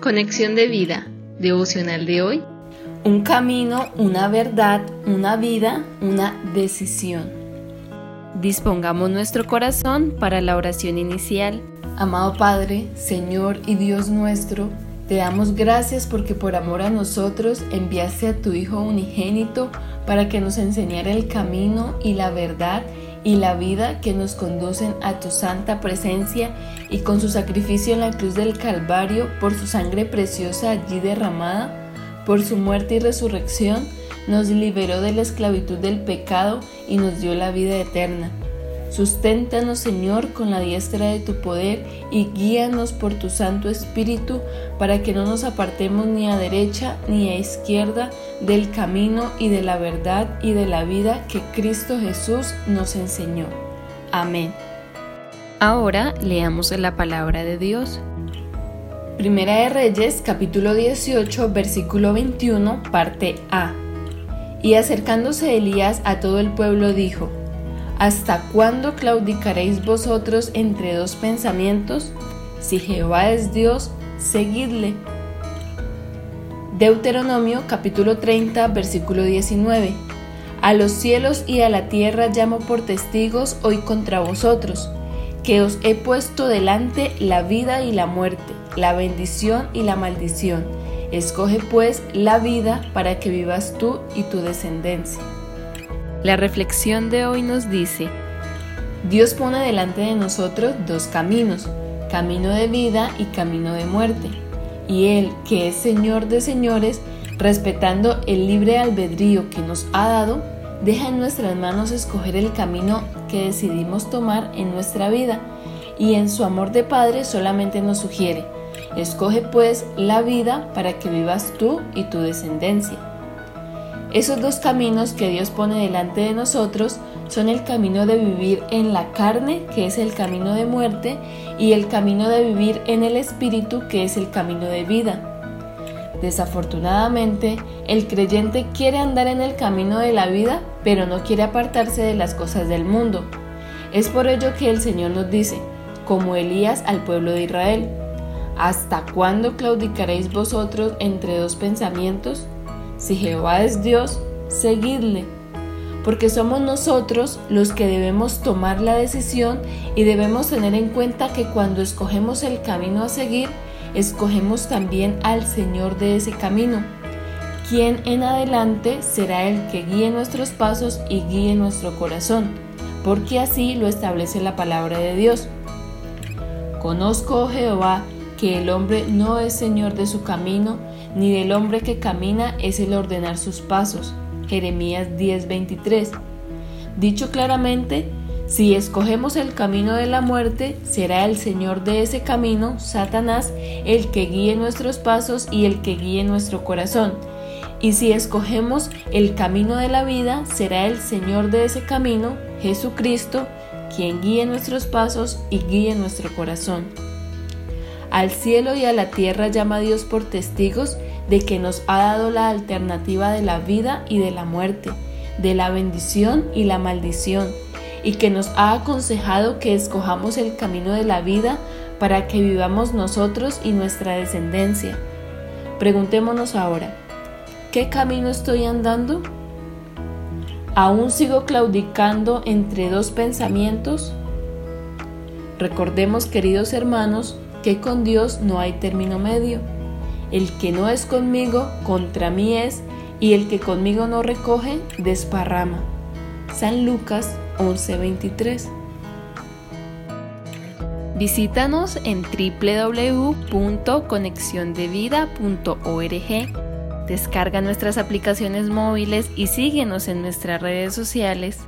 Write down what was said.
Conexión de vida, devocional de hoy. Un camino, una verdad, una vida, una decisión. Dispongamos nuestro corazón para la oración inicial. Amado Padre, Señor y Dios nuestro, te damos gracias porque por amor a nosotros enviaste a tu Hijo unigénito para que nos enseñara el camino y la verdad y la vida que nos conducen a tu santa presencia y con su sacrificio en la cruz del Calvario, por su sangre preciosa allí derramada, por su muerte y resurrección, nos liberó de la esclavitud del pecado y nos dio la vida eterna. Susténtanos, Señor, con la diestra de tu poder y guíanos por tu Santo Espíritu para que no nos apartemos ni a derecha ni a izquierda del camino y de la verdad y de la vida que Cristo Jesús nos enseñó. Amén. Ahora leamos la palabra de Dios. Primera de Reyes, capítulo 18, versículo 21, parte A. Y acercándose Elías a todo el pueblo dijo, ¿Hasta cuándo claudicaréis vosotros entre dos pensamientos? Si Jehová es Dios, seguidle. Deuteronomio capítulo 30 versículo 19. A los cielos y a la tierra llamo por testigos hoy contra vosotros, que os he puesto delante la vida y la muerte, la bendición y la maldición. Escoge pues la vida para que vivas tú y tu descendencia. La reflexión de hoy nos dice, Dios pone delante de nosotros dos caminos, camino de vida y camino de muerte. Y Él, que es Señor de señores, respetando el libre albedrío que nos ha dado, deja en nuestras manos escoger el camino que decidimos tomar en nuestra vida y en su amor de Padre solamente nos sugiere, escoge pues la vida para que vivas tú y tu descendencia. Esos dos caminos que Dios pone delante de nosotros son el camino de vivir en la carne, que es el camino de muerte, y el camino de vivir en el espíritu, que es el camino de vida. Desafortunadamente, el creyente quiere andar en el camino de la vida, pero no quiere apartarse de las cosas del mundo. Es por ello que el Señor nos dice, como Elías al pueblo de Israel, ¿hasta cuándo claudicaréis vosotros entre dos pensamientos? Si Jehová es Dios, seguidle, porque somos nosotros los que debemos tomar la decisión y debemos tener en cuenta que cuando escogemos el camino a seguir, escogemos también al Señor de ese camino, quien en adelante será el que guíe nuestros pasos y guíe nuestro corazón, porque así lo establece la palabra de Dios. Conozco, Jehová, que el hombre no es señor de su camino, ni del hombre que camina es el ordenar sus pasos. Jeremías 10:23. Dicho claramente, si escogemos el camino de la muerte, será el Señor de ese camino, Satanás, el que guíe nuestros pasos y el que guíe nuestro corazón. Y si escogemos el camino de la vida, será el Señor de ese camino, Jesucristo, quien guíe nuestros pasos y guíe nuestro corazón. Al cielo y a la tierra llama Dios por testigos de que nos ha dado la alternativa de la vida y de la muerte, de la bendición y la maldición, y que nos ha aconsejado que escojamos el camino de la vida para que vivamos nosotros y nuestra descendencia. Preguntémonos ahora, ¿qué camino estoy andando? ¿Aún sigo claudicando entre dos pensamientos? Recordemos, queridos hermanos, que con Dios no hay término medio. El que no es conmigo, contra mí es, y el que conmigo no recoge, desparrama. San Lucas 11:23. Visítanos en www.conexiondevida.org. Descarga nuestras aplicaciones móviles y síguenos en nuestras redes sociales